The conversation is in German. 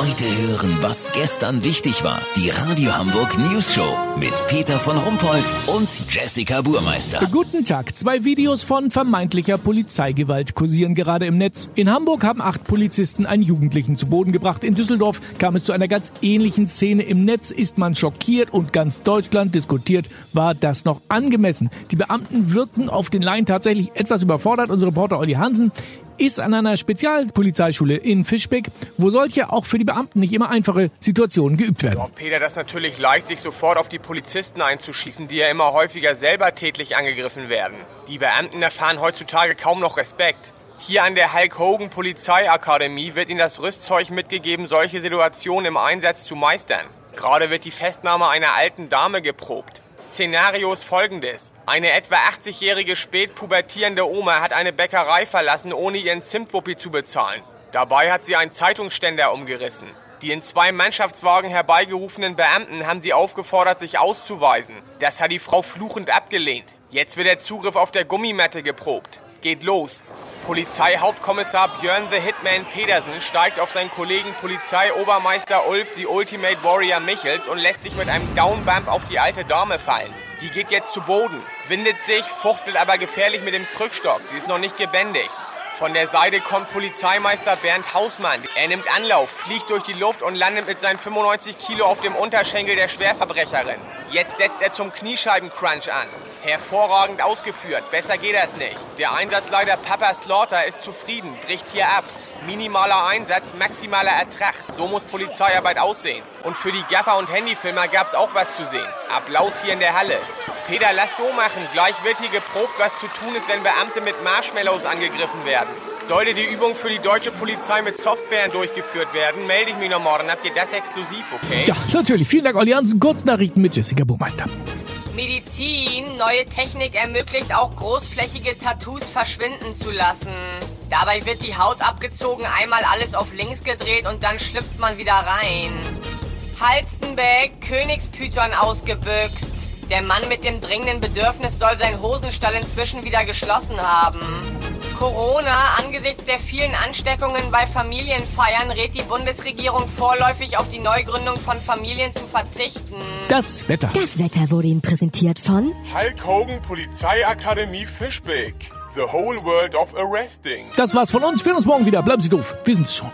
Heute hören, was gestern wichtig war. Die Radio Hamburg News Show mit Peter von Rumpold und Jessica Burmeister. Guten Tag. Zwei Videos von vermeintlicher Polizeigewalt kursieren gerade im Netz. In Hamburg haben acht Polizisten einen Jugendlichen zu Boden gebracht. In Düsseldorf kam es zu einer ganz ähnlichen Szene. Im Netz ist man schockiert und ganz Deutschland diskutiert, war das noch angemessen. Die Beamten wirkten auf den Laien tatsächlich etwas überfordert. Unser Reporter Olli Hansen ist an einer Spezialpolizeischule in Fischbeck, wo solche auch für die Beamten nicht immer einfache Situationen geübt werden. Ja, Peter, das ist natürlich leicht, sich sofort auf die Polizisten einzuschießen, die ja immer häufiger selber tätlich angegriffen werden. Die Beamten erfahren heutzutage kaum noch Respekt. Hier an der Hulk Hogan Polizeiakademie wird ihnen das Rüstzeug mitgegeben, solche Situationen im Einsatz zu meistern. Gerade wird die Festnahme einer alten Dame geprobt. Szenario ist folgendes. Eine etwa 80-jährige spätpubertierende Oma hat eine Bäckerei verlassen, ohne ihren Zimtwuppi zu bezahlen. Dabei hat sie einen Zeitungsständer umgerissen. Die in zwei Mannschaftswagen herbeigerufenen Beamten haben sie aufgefordert, sich auszuweisen. Das hat die Frau fluchend abgelehnt. Jetzt wird der Zugriff auf der Gummimatte geprobt. Geht los. Polizeihauptkommissar Björn the Hitman Pedersen steigt auf seinen Kollegen Polizeiobermeister Ulf the Ultimate Warrior Michels und lässt sich mit einem Downbump auf die alte Dame fallen. Die geht jetzt zu Boden, windet sich, fuchtelt aber gefährlich mit dem Krückstock. Sie ist noch nicht gebändigt. Von der Seite kommt Polizeimeister Bernd Hausmann. Er nimmt Anlauf, fliegt durch die Luft und landet mit seinen 95 Kilo auf dem Unterschenkel der Schwerverbrecherin. Jetzt setzt er zum Kniescheibencrunch an. Hervorragend ausgeführt, besser geht das nicht. Der Einsatzleiter Papa Slaughter ist zufrieden, bricht hier ab. Minimaler Einsatz, maximaler Ertrag. So muss Polizeiarbeit aussehen. Und für die Gaffer und Handyfilmer gab's auch was zu sehen. Applaus hier in der Halle. Peter, lass so machen. Gleich wird hier geprobt, was zu tun ist, wenn Beamte mit Marshmallows angegriffen werden. Sollte die Übung für die deutsche Polizei mit Softbären durchgeführt werden, melde ich mich noch morgen. Habt ihr das exklusiv, okay? Ja, natürlich. Vielen Dank, Olli Hansen. Kurznachrichten mit Jessica Burmeister. Medizin, neue Technik ermöglicht auch großflächige Tattoos verschwinden zu lassen. Dabei wird die Haut abgezogen, einmal alles auf links gedreht und dann schlüpft man wieder rein. Halstenbeck, Königspython ausgebüxt. Der Mann mit dem dringenden Bedürfnis soll seinen Hosenstall inzwischen wieder geschlossen haben. Corona, angesichts der vielen Ansteckungen bei Familienfeiern rät die Bundesregierung vorläufig auf die Neugründung von Familien zu verzichten. Das Wetter. Das Wetter wurde Ihnen präsentiert von Hulk Hogan Polizeiakademie Fischbeck. The whole world of arresting. Das war's von uns. Wir sehen uns morgen wieder. Bleiben Sie doof. Wir sind's schon.